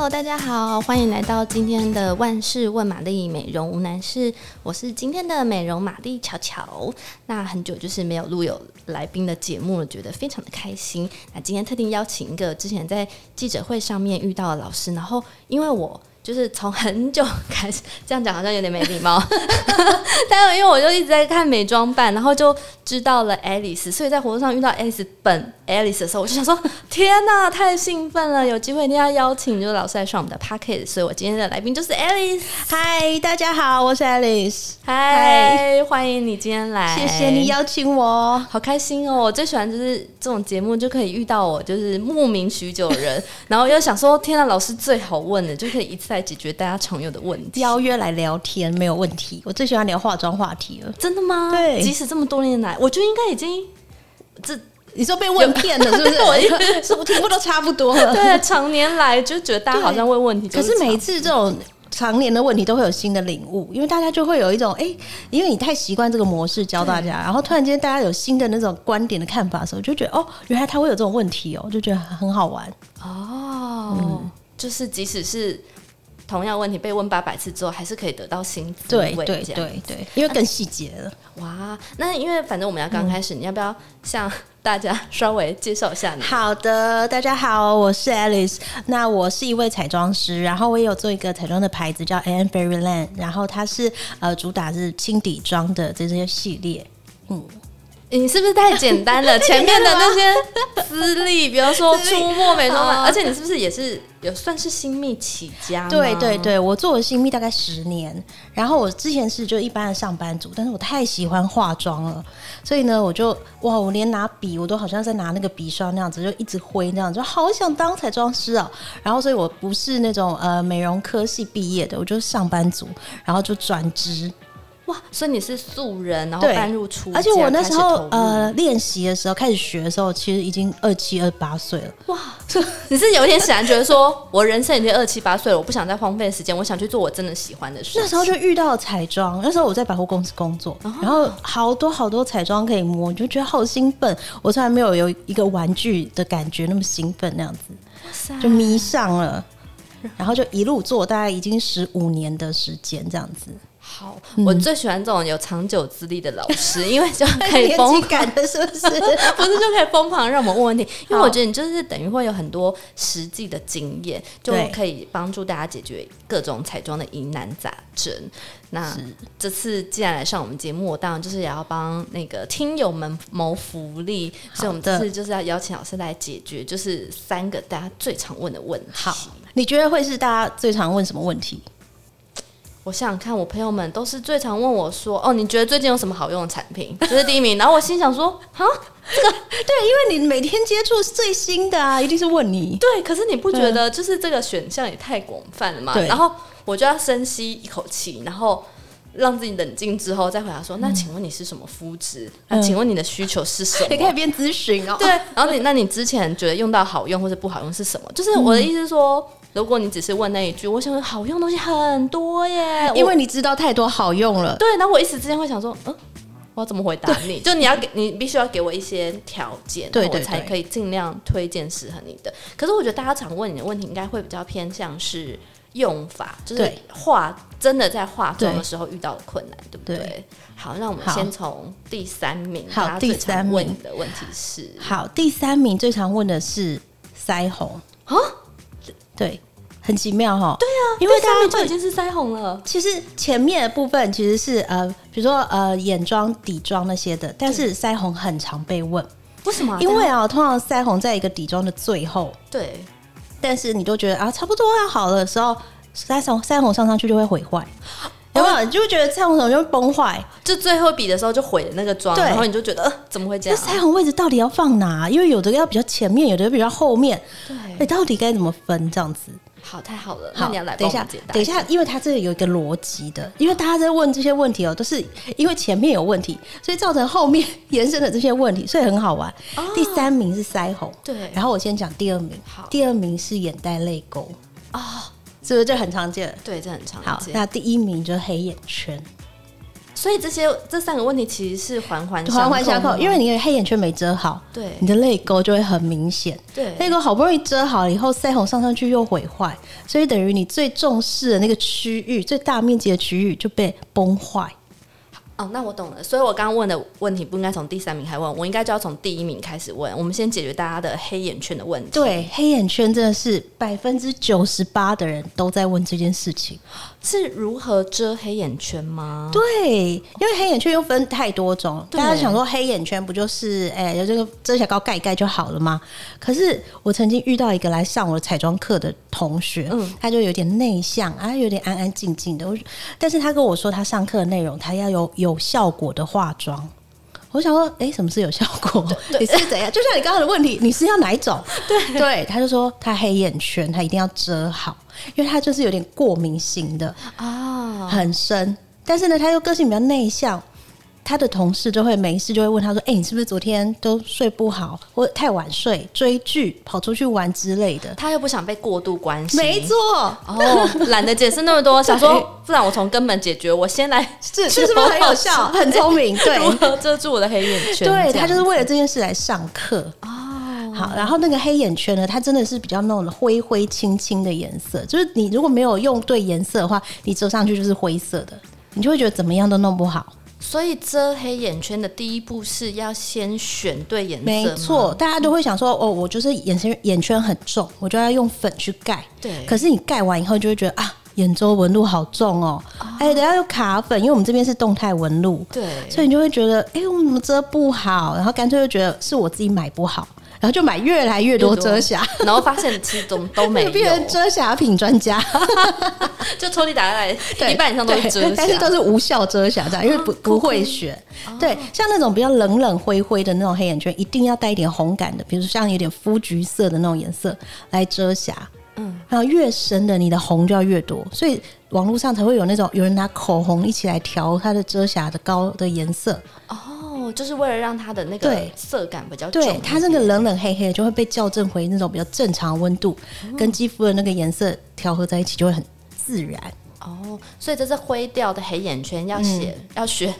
Hello，大家好，欢迎来到今天的万事问玛丽美容无难事，我是今天的美容玛丽巧巧。那很久就是没有录有来宾的节目了，觉得非常的开心。那今天特地邀请一个之前在记者会上面遇到的老师，然后因为我。就是从很久开始 这样讲，好像有点没礼貌。但是因为我就一直在看美妆版，然后就知道了 Alice，所以在活动上遇到 Alice 本 Alice 的时候，我就想说：天哪，太兴奋了！有机会一定要邀请就是老师来上我们的 Podcast。所以我今天的来宾就是 Alice。嗨，大家好，我是 Alice。嗨，欢迎你今天来，谢谢你邀请我，好开心哦！我最喜欢就是这种节目，就可以遇到我就是慕名许久的人，然后又想说：天哪，老师最好问的，就可以一次。在解决大家常有的问题，邀约来聊天没有问题。我最喜欢聊化妆话题了，真的吗？对，即使这么多年来，我觉得应该已经这你说被问骗了，是不是？我 是不题目都差不多了。对，常年来就觉得大家好像问问题，可是每一次这种常年的问题都会有新的领悟，因为大家就会有一种哎、欸，因为你太习惯这个模式教大家，然后突然间大家有新的那种观点的看法的时候，就觉得哦，原来他会有这种问题哦，就觉得很好玩哦。嗯，就是即使是。同样问题被问八百次之后，还是可以得到新滋味。对对对对，因为更细节了。哇，那因为反正我们要刚开始，嗯，你要不要向大家稍微介绍一下你？好的，大家好，我是 Alice。那我是一位彩妆师，然后我也有做一个彩妆的牌子叫 Anne Fairyland，然后它是呃主打是轻底妆的这些系列。嗯。你是不是太简单了？前面的那些资历，比方说 出没美妆馆，而且你是不是也是有算是新密起家？对对对，我做了新密大概十年，然后我之前是就一般的上班族，但是我太喜欢化妆了，所以呢，我就哇，我连拿笔我都好像在拿那个笔刷那样子，就一直挥那样子，就好想当彩妆师啊。然后，所以我不是那种呃美容科系毕业的，我就是上班族，然后就转职。哇，所以你是素人，然后搬入出家，而且我那时候呃练习的时候，开始学的时候，其实已经二七二八岁了。哇，你是有一点显然觉得说，我人生已经二七八岁了，我不想再荒废时间，我想去做我真的喜欢的事。那时候就遇到了彩妆，那时候我在百货公司工作，然后好多好多彩妆可以摸，就觉得好兴奋。我从来没有有一个玩具的感觉那么兴奋那样子，就迷上了，然后就一路做，大概已经十五年的时间这样子。好，我最喜欢这种有长久资历的老师，因为就可以 疯狂的，是不是？不是就可以疯狂让我们问问题？因为我觉得你就是等于会有很多实际的经验，就可以帮助大家解决各种彩妆的疑难杂症。那这次既然来上我们节目，我当然就是也要帮那个听友们谋福利，所以我们这次就是要邀请老师来解决，就是三个大家最常问的问题。好，你觉得会是大家最常问什么问题？我想想看，我朋友们都是最常问我说：“哦，你觉得最近有什么好用的产品？”这是第一名。然后我心想说：“啊，这个 对，因为你每天接触最新的啊，一定是问你。”对，可是你不觉得就是这个选项也太广泛了吗？然后我就要深吸一口气，然后让自己冷静之后再回答说：“那请问你是什么肤质？那、嗯啊、请问你的需求是什么？”你可以边咨询哦。对，然后你那你之前觉得用到好用或者不好用是什么？就是我的意思是说。嗯如果你只是问那一句，我想说好用的东西很多耶，因为你知道太多好用了。对，然后我一时之间会想说，嗯，我要怎么回答你？就你要给你必须要给我一些条件，对，我才可以尽量推荐适合你的。可是我觉得大家常问你的问题，应该会比较偏向是用法，就是化真的在化妆的时候遇到的困难，对不对？对，好，那我们先从第三名，好，第三名的问题是，好，第三名最常问的是腮红啊。对，很奇妙哈。对啊，因为大家就已经是腮红了。其实前面的部分其实是呃，比如说呃眼妆、底妆那些的，但是腮红很常被问。为什么？因为啊，通常腮红在一个底妆的最后。对。但是你都觉得啊，差不多要好了的时候，腮红腮红上上去就会毁坏。有没有？你就会觉得腮红就会崩坏，就最后比的时候就毁了那个妆，然后你就觉得呃，怎么会这样？那腮红位置到底要放哪？因为有的要比较前面，有的比较后面。对，你到底该怎么分？这样子？好，太好了。好，那你要来等一下，等一下，因为他这个有一个逻辑的，因为大家在问这些问题哦，都是因为前面有问题，所以造成后面延伸的这些问题，所以很好玩。哦，第三名是腮红，对。然后我先讲第二名，好，第二名是眼袋泪沟哦。是不是这很常见？对，这很常见。好，那第一名就是黑眼圈，所以这些这三个问题其实是环环环环相扣，因为你的黑眼圈没遮好，对，你的泪沟就会很明显。对，泪沟好不容易遮好了以后，腮红上上去又毁坏，所以等于你最重视的那个区域、最大面积的区域就被崩坏。哦，那我懂了。所以我刚刚问的问题不应该从第三名开始问，我应该就要从第一名开始问。我们先解决大家的黑眼圈的问题。对，黑眼圈真的是百分之九十八的人都在问这件事情。是如何遮黑眼圈吗？对，因为黑眼圈又分太多种，大家想说黑眼圈不就是哎，有、欸、这个遮瑕膏盖一盖就好了吗？可是我曾经遇到一个来上我的彩妆课的同学，嗯，他就有点内向啊，有点安安静静的。我，但是他跟我说，他上课的内容，他要有有效果的化妆。我想说，哎、欸，什么是有效果？你是怎样？就像你刚刚的问题，你是要哪一种？对对，他就说他黑眼圈，他一定要遮好。因为他就是有点过敏型的啊，很深。但是呢，他又个性比较内向，他的同事就会没事就会问他说：“哎、欸，你是不是昨天都睡不好，或太晚睡、追剧、跑出去玩之类的？”他又不想被过度关心，没错。哦，懒得解释那么多，想说不然我从根本解决。我先来，是是不是很有效、很聪明？对，如何遮住我的黑眼圈？对，他就是为了这件事来上课啊好，然后那个黑眼圈呢，它真的是比较那种灰灰青青的颜色，就是你如果没有用对颜色的话，你遮上去就是灰色的，你就会觉得怎么样都弄不好。所以遮黑眼圈的第一步是要先选对颜色。没错，大家都会想说，哦，我就是眼圈眼圈很重，我就要用粉去盖。对。可是你盖完以后，就会觉得啊，眼周纹路好重哦。哎、哦，等下又卡粉，因为我们这边是动态纹路。对。所以你就会觉得，哎，我怎么遮不好？然后干脆就觉得是我自己买不好。然后就买越来越多遮瑕，然后发现其实都都没有，变成遮瑕品专家，就抽屉打开来，一半以上都是遮瑕，但是都是无效遮瑕这样，因为不不会选。对，像那种比较冷冷灰灰的那种黑眼圈，一定要带一点红感的，比如说像有点肤橘色的那种颜色来遮瑕。嗯，然后越深的，你的红就要越多，所以网络上才会有那种有人拿口红一起来调它的遮瑕的膏的颜色。就是为了让它的那个色感比较重，对，它那个冷冷黑黑的就会被校正回那种比较正常温度，嗯，跟肌肤的那个颜色调和在一起就会很自然。哦，所以这是灰调的黑眼圈要写，嗯、要学。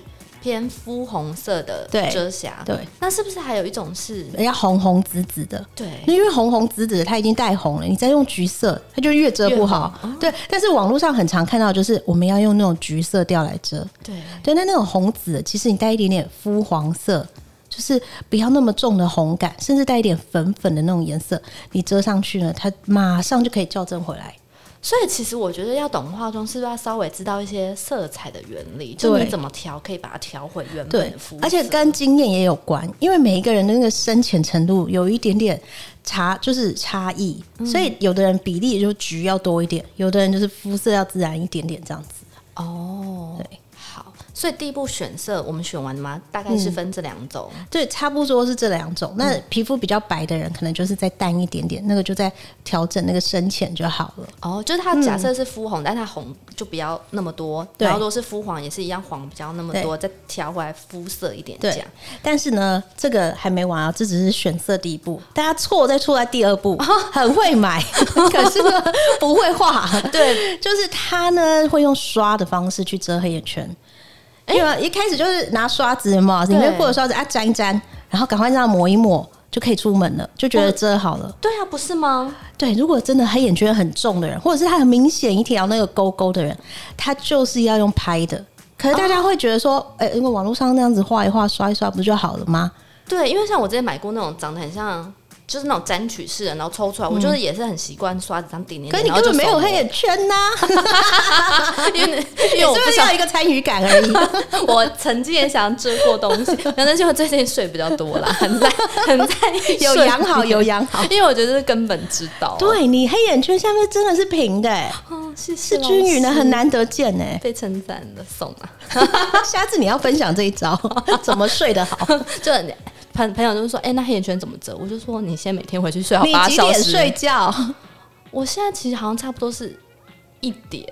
偏肤红色的遮瑕，对，那是不是还有一种是人家红红紫紫的？对，因为红红紫紫的它已经带红了，你再用橘色，它就越遮不好。对，但是网络上很常看到，就是我们要用那种橘色调来遮。对，对，那那种红紫，其实你带一点点肤黄色，就是不要那么重的红感，甚至带一点粉粉的那种颜色，你遮上去呢，它马上就可以校正回来。所以其实我觉得要懂化妆，是不是要稍微知道一些色彩的原理？就你怎么调，可以把它调回原本的肤色。而且跟经验也有关，因为每一个人的那个深浅程度有一点点差，就是差异。嗯。所以有的人比例就橘要多一点，有的人就是肤色要自然一点点这样子。哦，对。所以第一步选色，我们选完了吗？大概是分这两种，嗯，对，差不多是这两种。那皮肤比较白的人，可能就是再淡一点点，那个就在调整那个深浅就好了。哦，就是它假设是肤红，嗯，但它红就不要那么多，然后如果是肤黄，也是一样黄，比较那么多，再调回来肤色一点这样。对，但是呢，这个还没完啊，这只是选色第一步，大家错再错在第二步，很会买，可是呢不会画。对，就是他呢会用刷的方式去遮黑眼圈。因为一开始就是拿刷子嘛，里面或者刷子啊沾一沾，然后赶快这样抹一抹就可以出门了，就觉得遮好了。对啊，不是吗？对，如果真的黑眼圈很重的人，或者是他很明显一条那个勾勾的人，他就是要用拍的。可是大家会觉得说，哎、哦，因为网络上那样子画一画、刷一刷，不就好了吗？对，因为像我之前买过那种长得很像。就是那种沾取式的，然后抽出来，嗯、我就是也是很习惯刷子这样点点。可是你根本没有黑眼圈呐、啊，因为 因为我不需要一个参与感而已。我曾经也想遮过东西，可能是因为最近睡比较多啦，很在很在有养好有养好，因为我觉得是根本知道。对，你黑眼圈下面真的是平的、欸，哦，是是均匀的，很难得见呢、欸。被称赞的送啊，下次你要分享这一招，怎么睡得好？就。朋朋友就说：“哎、欸，那黑眼圈怎么遮？”我就说：“你先每天回去睡好八小时。”你几点睡觉？我现在其实好像差不多是一点，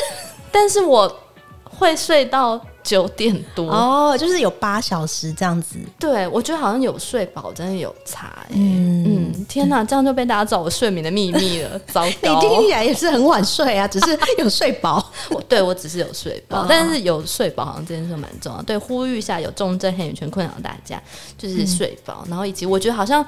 但是我会睡到九点多哦，就是有八小时这样子。对，我觉得好像有睡饱，真的有差、欸。嗯嗯，天哪，这样就被大家知道我睡眠的秘密了，糟糕！你听起来也是很晚睡啊，只是有睡饱。我对我只是有睡饱，但是有睡饱好像这件事蛮重要。对，呼吁一下有重症黑眼圈困扰大家，就是睡饱，嗯、然后以及我觉得好像。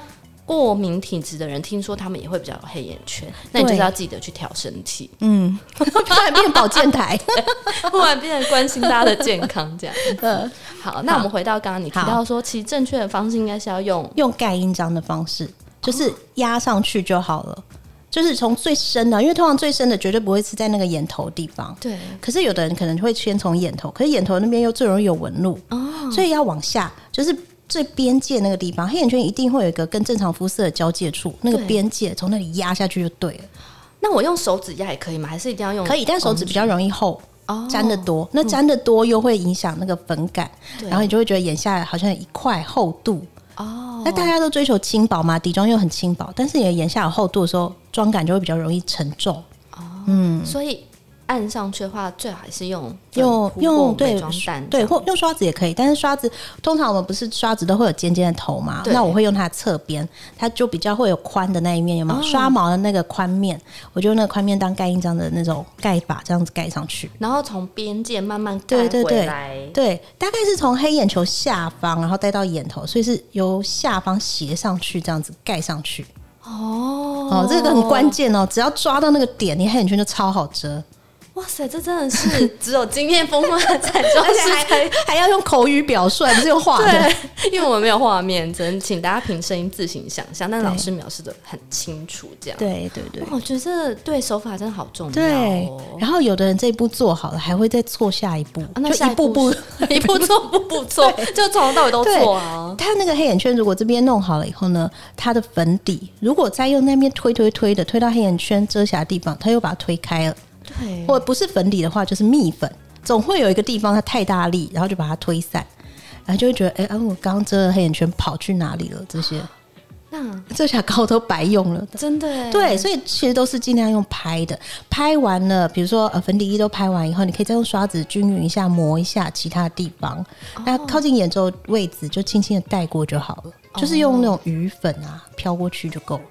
过敏体质的人，听说他们也会比较有黑眼圈，那你就是要记得去调身体。嗯，突然变保健台，突然变成关心大家的健康这样。嗯，好，那我们回到刚刚你提到说，其实正确的方式应该是要用用盖印章的方式，就是压上去就好了，哦、就是从最深的，因为通常最深的绝对不会是在那个眼头地方。对，可是有的人可能会先从眼头，可是眼头那边又最容易有纹路哦，所以要往下，就是。最边界那个地方，黑眼圈一定会有一个跟正常肤色的交界处，那个边界从那里压下去就对了。那我用手指压也可以吗？还是一定要用？可以，但手指比较容易厚，哦、粘得多。那粘得多又会影响那个粉感，然后你就会觉得眼下好像有一块厚度。哦，那大家都追求轻薄嘛，底妆又很轻薄，但是你的眼下有厚度的时候，妆感就会比较容易沉重。哦，嗯，所以。按上去的话，最好还是用用用对对，或用刷子也可以。但是刷子通常我们不是刷子都会有尖尖的头嘛？那我会用它的侧边，它就比较会有宽的那一面，有没有？刷毛的那个宽面，我就用那个宽面当盖印章的那种盖法，这样子盖上去。然后从边界慢慢盖回来，对，大概是从黑眼球下方，然后带到眼头，所以是由下方斜上去，这样子盖上去。哦哦，这个很关键哦，只要抓到那个点，你黑眼圈就超好遮。哇塞，这真的是 只有经验丰富的彩妆师才还要用口语表述，不是用画的。对，因为我们没有画面，只能请大家凭声音自行想象。但老师描述的很清楚，这样。对对对，我觉得对手法真的好重要。对，然后有的人这一步做好了，还会再错下一步，那下一步步一步错步 步错，就从头到尾都错啊。他那个黑眼圈如果这边弄好了以后呢，他的粉底如果再用那边推推推的推到黑眼圈遮瑕的地方，他又把它推开了。对，或不是粉底的话，就是蜜粉，总会有一个地方它太大力，然后就把它推散，然后就会觉得，哎、欸，啊，我刚刚遮的黑眼圈跑去哪里了？这些，那遮瑕膏都白用了，真的。对，所以其实都是尽量用拍的，拍完了，比如说呃粉底液都拍完以后，你可以再用刷子均匀一下磨一下其他地方，哦、那靠近眼周位置就轻轻的带过就好了，哦、就是用那种余粉啊飘过去就够了。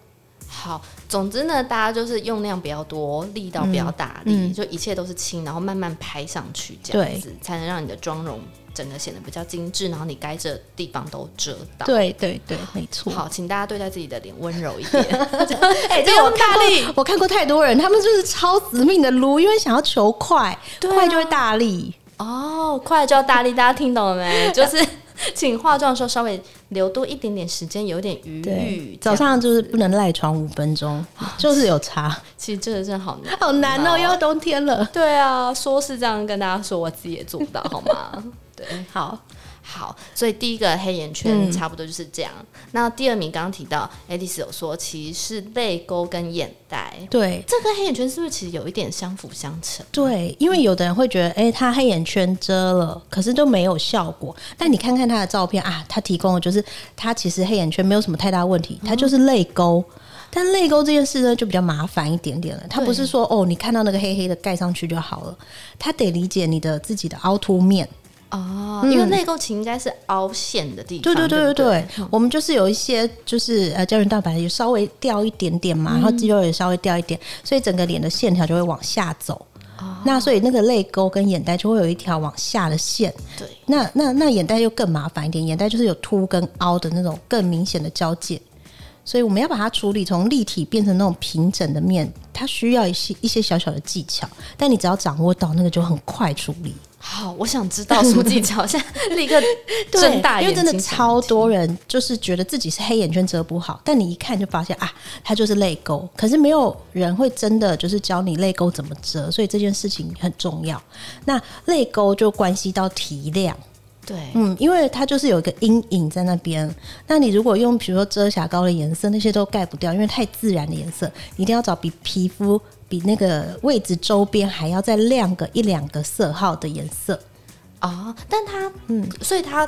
好，总之呢，大家就是用量比较多，力道比较大力，嗯嗯、就一切都是轻，然后慢慢拍上去，这样子才能让你的妆容整个显得比较精致，然后你该遮的地方都遮到。对对对，没错。好，请大家对待自己的脸温柔一点。哎、欸，这个我看过，我看过太多人，他们就是超死命的撸，因为想要求快，啊、快就会大力。哦，快就要大力，大家听懂了没？就是。请化妆的时候稍微留多一点点时间，有点余裕。早上就是不能赖床五分钟，就是有差。其实这个真的好难，好难哦、喔！又要冬天了。对啊，说是这样跟大家说，我自己也做不到，好吗？对，好。好，所以第一个黑眼圈差不多就是这样。嗯、那第二名刚刚提到，Alice 有说其实是泪沟跟眼袋。对，这跟黑眼圈是不是其实有一点相辅相成？对，因为有的人会觉得，哎、欸，他黑眼圈遮了，可是都没有效果。但你看看他的照片啊，他提供的就是他其实黑眼圈没有什么太大问题，他就是泪沟。嗯、但泪沟这件事呢，就比较麻烦一点点了。他不是说哦，你看到那个黑黑的盖上去就好了，他得理解你的自己的凹凸面。哦，因为泪沟其实应该是凹陷的地方。对对对对对，我们就是有一些就是呃胶原蛋白也稍微掉一点点嘛，然后肌肉也稍微掉一点，所以整个脸的线条就会往下走。那所以那个泪沟跟眼袋就会有一条往下的线。对，那那那眼袋又更麻烦一点，眼袋就是有凸跟凹的那种更明显的交界，所以我们要把它处理从立体变成那种平整的面，它需要一些一些小小的技巧，但你只要掌握到那个就很快处理。好，我想知道什么技巧，现在 立刻睁大眼睛。因为真的超多人就是觉得自己是黑眼圈遮不好，但你一看就发现啊，它就是泪沟。可是没有人会真的就是教你泪沟怎么遮，所以这件事情很重要。那泪沟就关系到提亮，对，嗯，因为它就是有一个阴影在那边。那你如果用比如说遮瑕膏的颜色，那些都盖不掉，因为太自然的颜色，你一定要找比皮肤。比那个位置周边还要再亮个一两个色号的颜色啊！但它嗯，所以它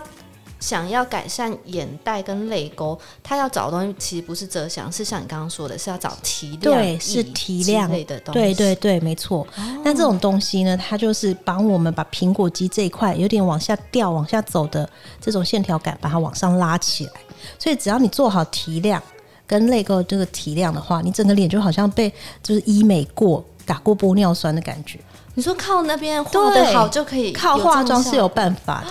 想要改善眼袋跟泪沟，他要找的东西其实不是遮瑕，是像你刚刚说的，是要找提亮，对，是提亮类的东西。对对对，没错。那、哦、这种东西呢，它就是帮我们把苹果肌这一块有点往下掉、往下走的这种线条感，把它往上拉起来。所以只要你做好提亮跟泪沟这个提亮的话，你整个脸就好像被就是医美过、打过玻尿酸的感觉。你说靠那边画得好就可以？靠化妆是有办法的，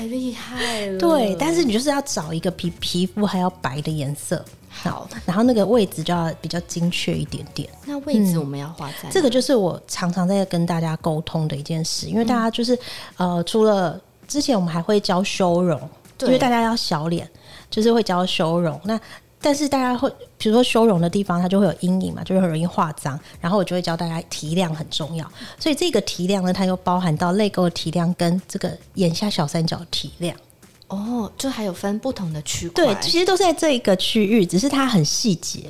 太厉害了。对，但是你就是要找一个比皮肤还要白的颜色，好，然后那个位置就要比较精确一点点。那位置我们要画在、嗯、这个，就是我常常在跟大家沟通的一件事，因为大家就是、嗯、呃，除了之前我们还会教修容，因为大家要小脸，就是会教修容。那但是大家会，比如说修容的地方，它就会有阴影嘛，就会很容易画脏。然后我就会教大家提亮很重要，所以这个提亮呢，它又包含到泪沟的提亮跟这个眼下小三角的提亮。哦，就还有分不同的区块。对，其实都是在这一个区域，只是它很细节。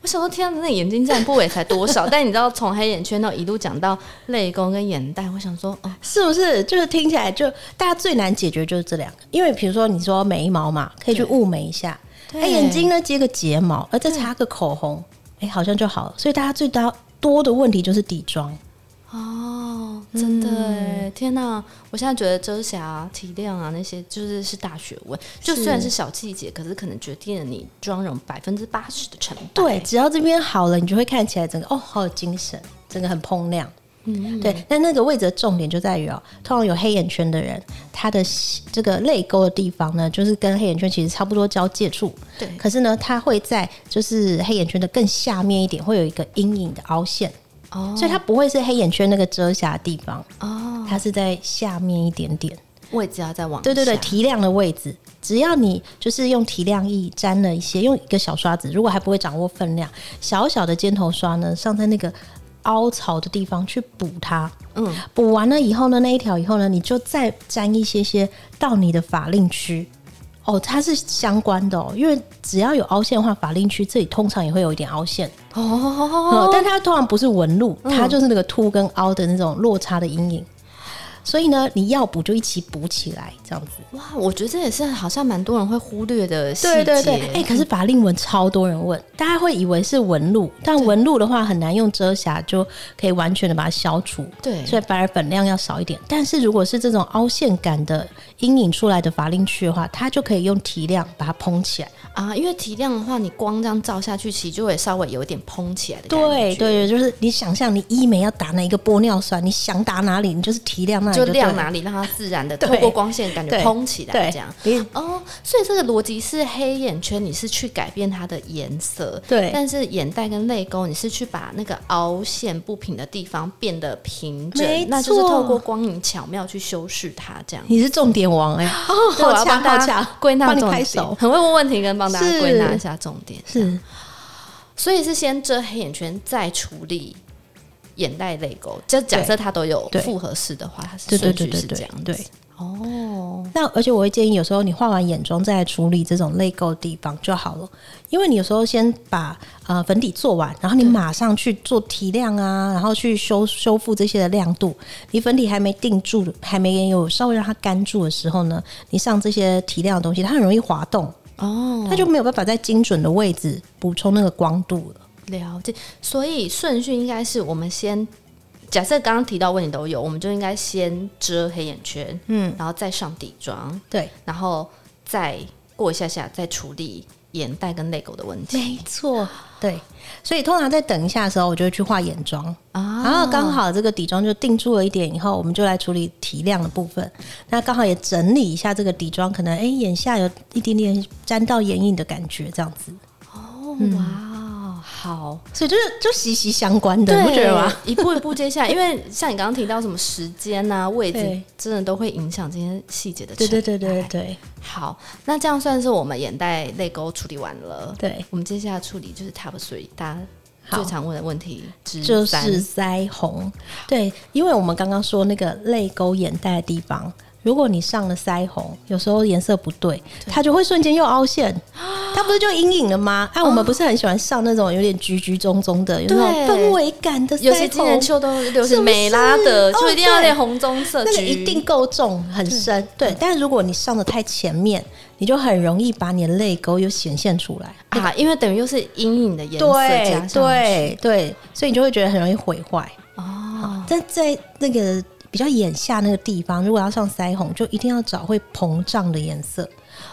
我想说，天啊，那眼睛占部位才多少？但你知道，从黑眼圈到一路讲到泪沟跟眼袋，我想说，哦，是不是？就是听起来就大家最难解决就是这两个，因为比如说你说眉毛嘛，可以去雾眉一下。哎，眼睛呢，接个睫毛，而再擦个口红，哎，好像就好了。所以大家最大多的问题就是底妆。哦，真的天哪！我现在觉得遮瑕、啊、提亮啊那些，就是是大学问。就虽然是小细节，可是可能决定了你妆容百分之八十的成败。对，只要这边好了，你就会看起来整个哦，好有精神，整个很拼亮。嗯，对，但那个位置的重点就在于哦，通常有黑眼圈的人，他的这个泪沟的地方呢，就是跟黑眼圈其实差不多交界处。对，可是呢，它会在就是黑眼圈的更下面一点，会有一个阴影的凹陷。哦，所以它不会是黑眼圈那个遮瑕的地方。哦，它是在下面一点点，位置要再往。对对对，提亮的位置，只要你就是用提亮液沾了一些，用一个小刷子，如果还不会掌握分量，小小的尖头刷呢，上在那个。凹槽的地方去补它，嗯，补完了以后呢，那一条以后呢，你就再粘一些些到你的法令区，哦，它是相关的哦，因为只要有凹陷的话，法令区这里通常也会有一点凹陷。哦，嗯，但它通常不是纹路，它就是那个凸跟凹的那种落差的阴影。所以呢，你要补就一起补起来，这样子。哇，我觉得这也是好像蛮多人会忽略的细节。对对对，哎、欸，可是法令纹超多人问，大家会以为是纹路，但纹路的话很难用遮瑕就可以完全的把它消除。对，所以反而粉量要少一点。但是如果是这种凹陷感的阴影出来的法令区的话，它就可以用提亮把它蓬起来啊。因为提亮的话，你光这样照下去，其实就会稍微有一点蓬起来的感觉。对对对，就是你想象你医美要打哪一个玻尿酸，你想打哪里，你就是提亮那里。就亮哪里，让它自然的透过光线感觉蓬起来，这样。哦，所以这个逻辑是黑眼圈，你是去改变它的颜色，对。但是眼袋跟泪沟，你是去把那个凹陷不平的地方变得平整，那就是透过光影巧妙去修饰它，这样。你是重点王哎，哦，我要帮大家归纳重点，很会问问题，跟帮大家归纳一下重点。是，所以是先遮黑眼圈，再处理。眼袋泪沟，就假设它都有复合式的话，它是顺序是这样子。对，哦，那而且我会建议，有时候你画完眼妆再来处理这种泪沟的地方就好了，因为你有时候先把呃粉底做完，然后你马上去做提亮啊，然后去修修复这些的亮度。你粉底还没定住，还没有稍微让它干住的时候呢，你上这些提亮的东西，它很容易滑动哦，它就没有办法在精准的位置补充那个光度了。了解，所以顺序应该是我们先假设刚刚提到问题都有，我们就应该先遮黑眼圈，嗯，然后再上底妆，对，然后再过一下下再处理眼袋跟泪沟的问题。没错，对，所以通常在等一下的时候，我就会去画眼妆啊，然后刚好这个底妆就定住了一点以后，我们就来处理提亮的部分。那刚好也整理一下这个底妆，可能哎、欸、眼下有一点点沾到眼影的感觉，这样子。哦，哇。好，所以就是就息息相关的，你不觉得吗？一步一步接下来，因为像你刚刚提到什么时间啊、位置，真的都会影响这些细节的。对对对对对。好，那这样算是我们眼袋泪沟处理完了。对，我们接下来处理就是 top three，大家最常问的问题就是腮红。对，因为我们刚刚说那个泪沟眼袋的地方。如果你上了腮红，有时候颜色不对，对。它就会瞬间又凹陷，它不是就阴影了吗？哎、啊，我们不是很喜欢上那种有点橘橘棕棕的，有那种氛围感的腮红，有些今年秋冬流行美拉德，就一定要点红棕色，那个一定够重很深。对，但是如果你上的太前面，你就很容易把你的泪沟又显现出来。啊，因为等于又是阴影的颜色加上去，对对，所以你就会觉得很容易毁坏。哦。但在那个。比较眼下那个地方，如果要上腮红，就一定要找会膨胀的颜色，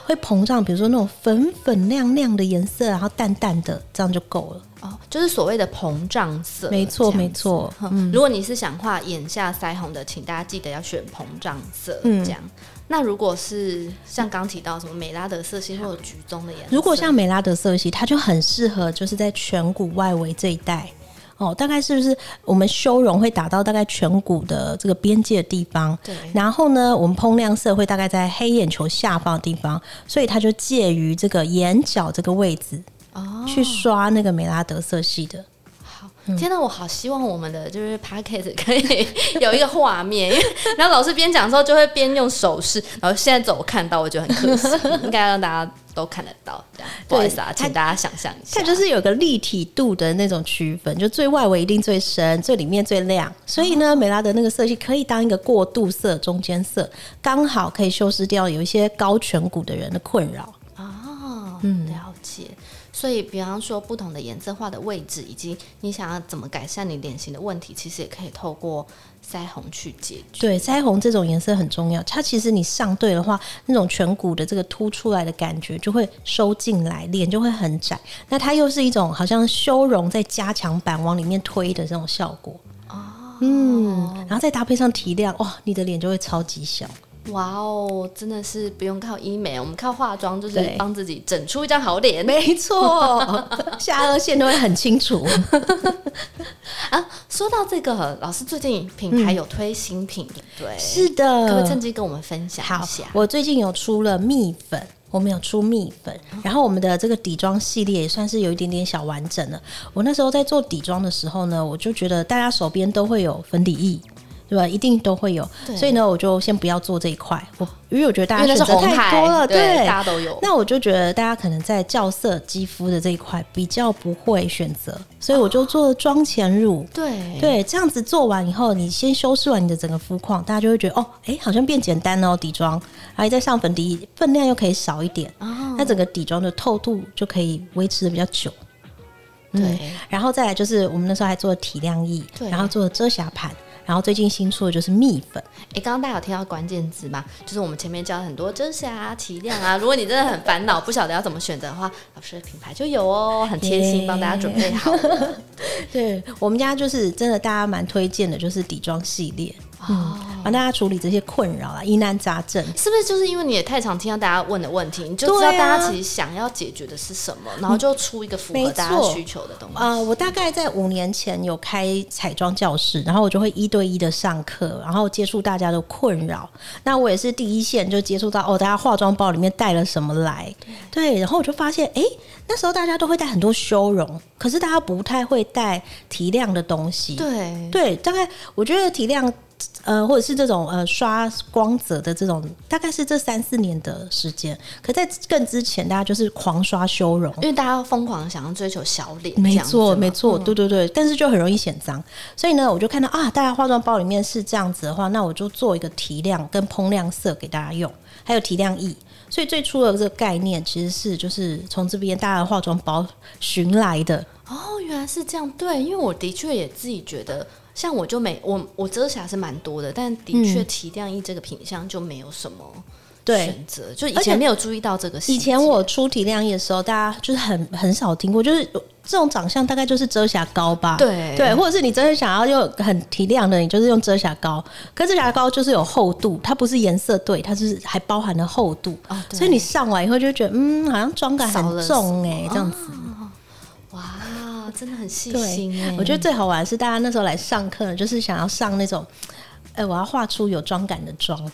会膨胀，比如说那种粉粉亮亮的颜色，然后淡淡的，这样就够了。哦，就是所谓的膨胀色。没错，没错。嗯，如果你是想画眼下腮红的，请大家记得要选膨胀色。嗯，这样。那如果是像刚提到什么美拉德色系或者橘棕的颜色，如果像美拉德色系，它就很适合，就是在颧骨外围这一带。哦，大概是不是我们修容会打到大概颧骨的这个边界的地方？对。然后呢，我们膨亮色会大概在黑眼球下方的地方，所以它就介于这个眼角这个位置哦，去刷那个美拉德色系的。好，天哪，我好希望我们的就是 podcast 可以有一个画面，因为然后老师边讲的时候就会边用手势，然后现在走我看到，我觉得很可惜，应该让大家。都看得到，这样不好意思啊，请大家想象一下，它就是有个立体度的那种区分，就最外围一定最深，最里面最亮。所以呢，美拉德那个色系可以当一个过渡色、中间色，刚好可以修饰掉有一些高颧骨的人的困扰。哦，嗯。所以，比方说不同的颜色画的位置，以及你想要怎么改善你脸型的问题，其实也可以透过。腮红去解决，对，腮红这种颜色很重要。它其实你上对的话，那种颧骨的这个凸出来的感觉就会收进来，脸就会很窄。那它又是一种好像修容在加强版往里面推的这种效果。哦，嗯，然后再搭配上提亮，哇，你的脸就会超级小。哇哦，真的是不用靠医美，我们靠化妆就是帮自己整出一张好脸。没错，下颚线都会很清楚。啊，说到这个，老师最近品牌有推新品，对？是的，可不可以趁机跟我们分享一下？我最近有出了蜜粉，我们有出蜜粉，然后我们的这个底妆系列也算是有一点点小完整了。我那时候在做底妆的时候呢，我就觉得大家手边都会有粉底液。对吧？一定都会有，所以呢，我就先不要做这一块。我因为我觉得大家选择太多了，对，大家都有。那我就觉得大家可能在校色肌肤的这一块比较不会选择，所以我就做了妆前乳。哦、对对，这样子做完以后，你先修饰完你的整个肤况，大家就会觉得哦，哎，好像变简单哦，底妆，还再上粉底，分量又可以少一点，哦、那整个底妆的透度就可以维持的比较久。对、嗯，然后再来就是我们那时候还做了提亮液，然后做了遮瑕盘。然后最近新出的就是蜜粉，哎，刚刚大家有听到关键字吗？就是我们前面教了很多遮瑕、提亮啊。如果你真的很烦恼，不晓得要怎么选择的话，老师的品牌就有哦，很贴心，帮大家准备好了。对，我们家就是真的，大家蛮推荐的，就是底妆系列。嗯，帮大家处理这些困扰啊，疑难杂症，是不是就是因为你也太常听到大家问的问题，你就知道大家其实想要解决的是什么，啊、然后就出一个符合大家需求的东西。啊、呃，我大概在五年前有开彩妆教室，然后我就会一对一的上课，然后接触大家的困扰。那我也是第一线就接触到哦，大家化妆包里面带了什么来？对，对，然后我就发现，哎、欸，那时候大家都会带很多修容，可是大家不太会带提亮的东西。对对，大概我觉得提亮。呃，或者是这种呃刷光泽的这种，大概是这三四年的时间。可在更之前，大家就是狂刷修容，因为大家疯狂想要追求小脸。没错，没错，对对对。但是就很容易显脏，所以呢，我就看到啊，大家化妆包里面是这样子的话，那我就做一个提亮跟膨亮色给大家用，还有提亮液。所以最初的这个概念其实是就是从这边大家的化妆包寻来的。哦，原来是这样。对，因为我的确也自己觉得。像我就没我我遮瑕是蛮多的，但的确提亮液这个品相就没有什么选择，对就以前没有注意到这个。以前我出提亮液的时候，大家就是很很少听过，就是这种长相大概就是遮瑕膏吧，对。对，或者是你真的想要用很提亮的，你就是用遮瑕膏。可遮瑕膏就是有厚度，它不是颜色对，它是还包含了厚度，哦、所以你上完以后就觉得嗯，好像妆感很重哎、欸，这样子。哦真的很细心哎！我觉得最好玩是大家那时候来上课，就是想要上那种，哎、欸，我要画出有妆感的妆，啊，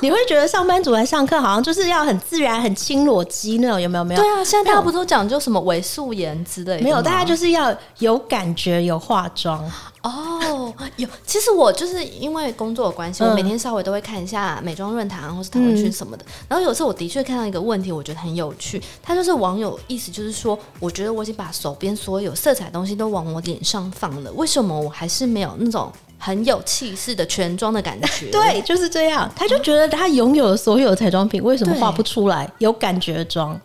你会觉得上班族来上课好像就是要很自然、很轻裸肌那种，有没有？没有。对啊，现在大家不都讲究什么伪素颜之类的？没有，大家就是要有感觉、有化妆。哦，有。其实我就是因为工作的关系，我每天稍微都会看一下美妆论坛或是讨论区什么的。嗯、然后有时候我的确看到一个问题，我觉得很有趣。他就是网友意思就是说，我觉得我已经把手边所有色彩东西都往我脸上放了，为什么我还是没有那种？很有气势的全妆的感觉，对，就是这样。他就觉得他拥有了所有的彩妆品，为什么画不出来有感觉的妆？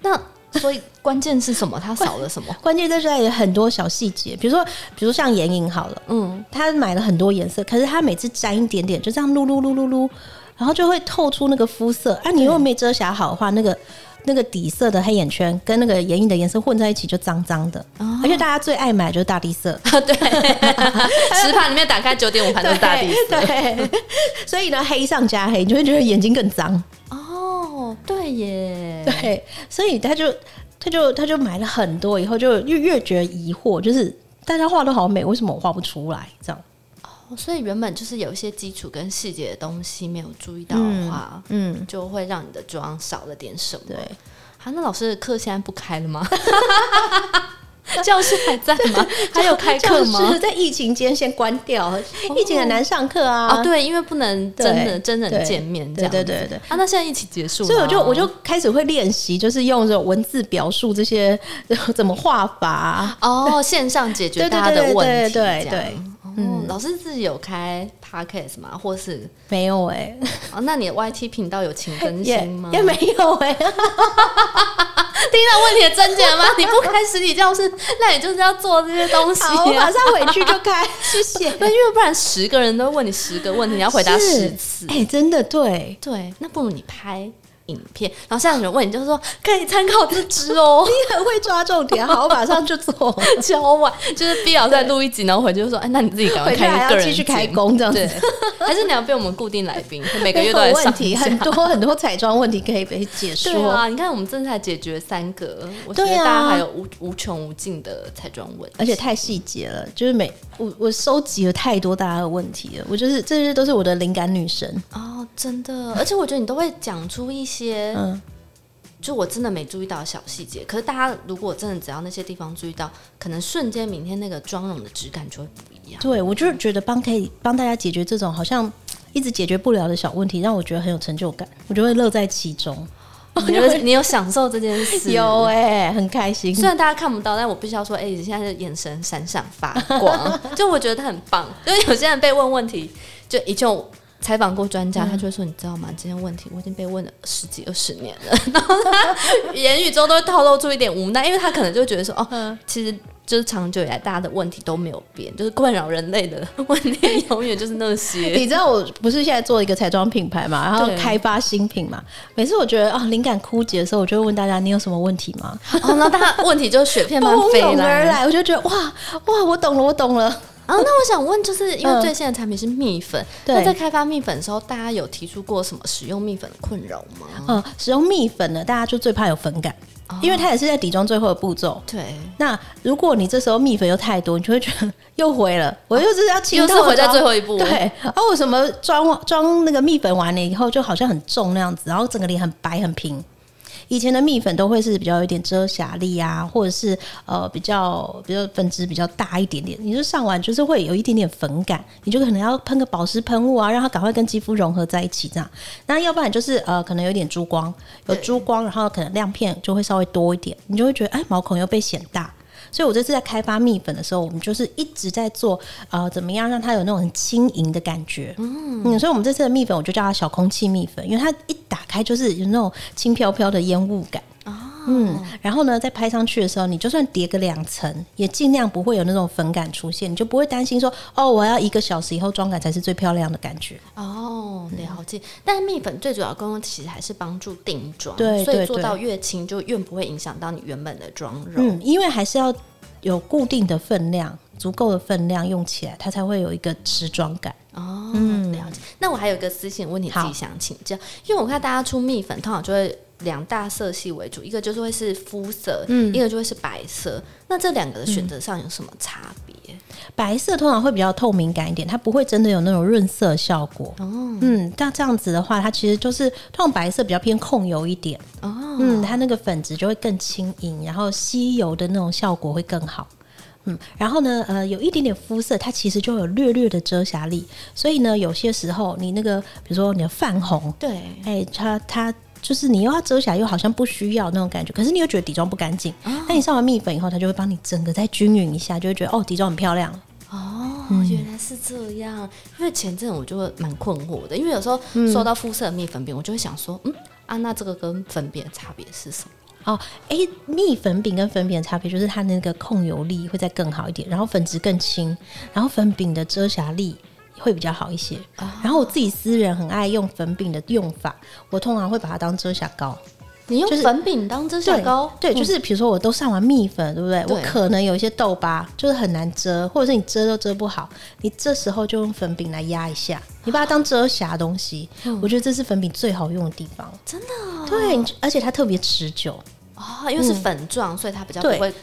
那所以关键是什么？他少了什么？关键在这里有很多小细节，比如说，比如说像眼影好了，嗯，他买了很多颜色，可是他每次沾一点点，就这样撸撸撸撸撸，然后就会透出那个肤色。啊，你如果没遮瑕好的话，那个。那个底色的黑眼圈跟那个眼影的颜色混在一起就脏脏的，哦、而且大家最爱买就是大地色。对，十盘里面打开九点五盘都是大地色。对，所以呢，黑上加黑，你就会觉得眼睛更脏。哦，对耶。对，所以他就他就他就买了很多，以后就越越觉得疑惑，就是大家画都好美，为什么我画不出来？这样。所以原本就是有一些基础跟细节的东西没有注意到的话，嗯，嗯就会让你的妆少了点什么。对，好，那老师的课现在不开了吗？教室还在吗？还有开课吗？在疫情间先关掉，哦、疫情很难上课啊。啊，对，因为不能真的真人见面这样。对对对对。啊，那现在疫情结束了，所以我就我就开始会练习，就是用这种文字表述这些 怎么画法。哦，线上解决大家的问题，对，对。嗯，老师自己有开 podcast 吗？或是没有哎、欸？哦，那你的 YT 频道有请更新吗？也，也没有哎、欸。听到问题的症结吗？你不开实体教室，那你就是要做这些东西、啊。我马上回去就开，谢谢。那因为不然十个人都问你十个问题，你要回答十次。哎、欸，真的对对，那不如你拍。影片，然后现在有人问你，就是说可以参考这支哦。你很会抓重点，好，我马上就做。超晚，就是 B 老师在录一集，然后回去就说：“哎，那你自己赶快开一个人继续开工这样子，还是你要被我们固定来宾，每个月都来上？问题很多很多彩妆问题可以被解说。对啊，你看我们正在解决三个，我觉得大家还有无无穷无尽的彩妆问题，而且太细节了，就是每我我收集了太多大家的问题了，我就是这些都是我的灵感女神哦，真的，而且我觉得你都会讲出一些嗯。就我真的没注意到小细节，可是大家如果真的只要那些地方注意到，可能瞬间明天那个妆容的质感就会不一样。对，我就是觉得帮可以帮大家解决这种好像一直解决不了的小问题，让我觉得很有成就感，我就会乐在其中。我觉得你有享受这件事，有哎、欸，很开心。虽然大家看不到，但我必须要说，哎、欸，你现在的眼神闪闪发光，就我觉得他很棒。因为有些人被问问题，就一就。采访过专家，他就会说：“你知道吗？这些问题我已经被问了十几二十年了。”然后他言语中都会透露出一点无奈，因为他可能就觉得说：“哦，其实就是长久以来大家的问题都没有变，就是困扰人类的问题永远就是那些。”你知道我不是现在做一个彩妆品牌嘛，然后开发新品嘛？每次我觉得啊灵感枯竭的时候，我就会问大家：“你有什么问题吗？”哦，然后大家问题就雪片般 飞来，来，我就觉得哇哇，我懂了，我懂了。然后，那我想问，就是因为最新的产品是蜜粉，那、嗯、在开发蜜粉的时候，大家有提出过什么使用蜜粉的困扰吗？嗯，使用蜜粉呢，大家就最怕有粉感，哦、因为它也是在底妆最后的步骤。对。那如果你这时候蜜粉又太多，你就会觉得 又回了。我又是要清透，又是回在最后一步。对。哦，我什么妆妆那个蜜粉完了以后，就好像很重那样子，然后整个脸很白很平。以前的蜜粉都会是比较有点遮瑕力啊，或者是呃比较比较粉质比较大一点点，你就上完就是会有一点点粉感，你就可能要喷个保湿喷雾啊，让它赶快跟肌肤融合在一起这样。那要不然就是呃可能有点珠光，有珠光，然后可能亮片就会稍微多一点，你就会觉得哎毛孔又被显大。所以，我这次在开发蜜粉的时候，我们就是一直在做，呃，怎么样让它有那种很轻盈的感觉。嗯，嗯，所以我们这次的蜜粉，我就叫它小空气蜜粉，因为它一打开就是有那种轻飘飘的烟雾感。哦，嗯，然后呢，在拍上去的时候，你就算叠个两层，也尽量不会有那种粉感出现，你就不会担心说，哦，我要一个小时以后妆感才是最漂亮的感觉。哦，了解。但是蜜粉最主要功用其实还是帮助定妆，对，所以做到越轻就越不会影响到你原本的妆容。嗯，因为还是要。有固定的分量，足够的分量用起来，它才会有一个持妆感。哦，嗯，了解。那我还有一个私信问题，自己想请教，好因为我看大家出蜜粉，通常就会两大色系为主，一个就是会是肤色，嗯，一个就会是白色。那这两个的选择上有什么差别？嗯，白色通常会比较透明感一点，它不会真的有那种润色效果。哦，嗯，那这样子的话，它其实就是通常白色比较偏控油一点。哦，嗯，它那个粉质就会更轻盈，然后吸油的那种效果会更好。嗯，然后呢，呃，有一点点肤色，它其实就有略略的遮瑕力，所以呢，有些时候你那个，比如说你的泛红，对，哎，它它就是你又要遮瑕，又好像不需要那种感觉，可是你又觉得底妆不干净，那、哦、你上完蜜粉以后，它就会帮你整个再均匀一下，就会觉得哦，底妆很漂亮。哦，原来是这样。因为前阵我就会蛮困惑的，因为有时候说到肤色的蜜粉饼，我就会想说，嗯，啊，那这个跟粉饼的差别是什么？哦，哎，蜜粉饼跟粉饼的差别就是它那个控油力会再更好一点，然后粉质更轻，然后粉饼的遮瑕力会比较好一些。哦、然后我自己私人很爱用粉饼的用法，我通常会把它当遮瑕膏。你用粉饼当遮瑕膏？对，对，就是比如说我都上完蜜粉，对不对？对，我可能有一些痘疤，就是很难遮，或者是你遮都遮不好，你这时候就用粉饼来压一下，你把它当遮瑕东西。哦、我觉得这是粉饼最好用的地方，真的、哦。对，而且它特别持久哦，因为是粉状，嗯、所以它比较不会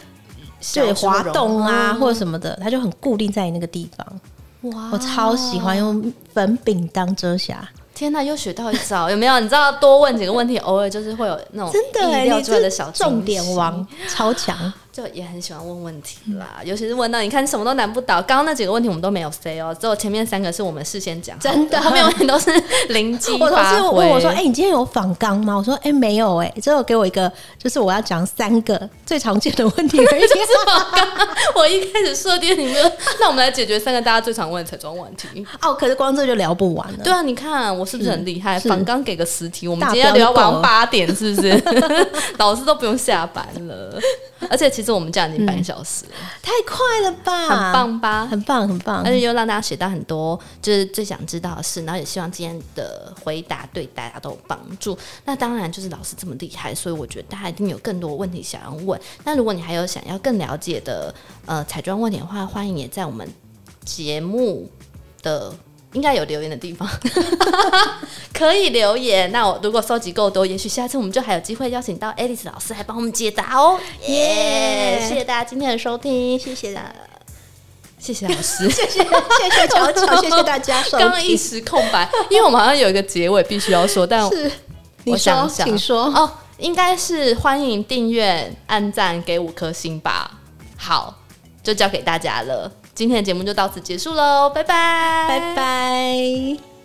对滑动啊或者什么的，它就很固定在你那个地方。哇，我超喜欢用粉饼当遮瑕。天呐，又学到一招，有没有？你知道多问几个问题，偶尔就是会有那种真的意料之外的小重点王，超强。就也很喜欢问问题啦，尤其是问到你看什么都难不倒。刚刚那几个问题我们都没有 say 哦，只有前面三个是我们事先讲，真的，后面问题都是灵机。我同事问我说：“哎、欸，你今天有访纲吗？”我说：“哎、欸，没有哎、欸，只有给我一个，就是我要讲三个最常见的问题而已。”我一开始设定你们，那我们来解决三个大家最常问的彩妆问题。哦，可是光这就聊不完了。对啊，你看我是不是很厉害？访纲给个十题，我们今天聊完八点，是不是？老师都不用下班了。而且其实我们这样已经半小时太快了吧？很棒吧？很棒，很棒！而且又让大家学到很多，就是最想知道的事，然后也希望今天的回答对大家都有帮助。那当然就是老师这么厉害，所以我觉得大家一定有更多问题想要问。那如果你还有想要更了解的呃彩妆问题的话，欢迎也在我们节目的。应该有留言的地方，可以留言。那我如果收集够多，也许下次我们就还有机会邀请到 Alice 老师来帮我们解答哦。耶！谢谢大家今天的收听，谢谢啦，谢谢老师，谢谢谢谢乔乔，谢谢大家。刚刚一时空白，因为我们好像有一个结尾必须要说，但是我想想，请说哦，应该是欢迎订阅、按赞、给五颗星吧。好，就交给大家了。今天的节目就到此结束喽，拜拜，拜拜。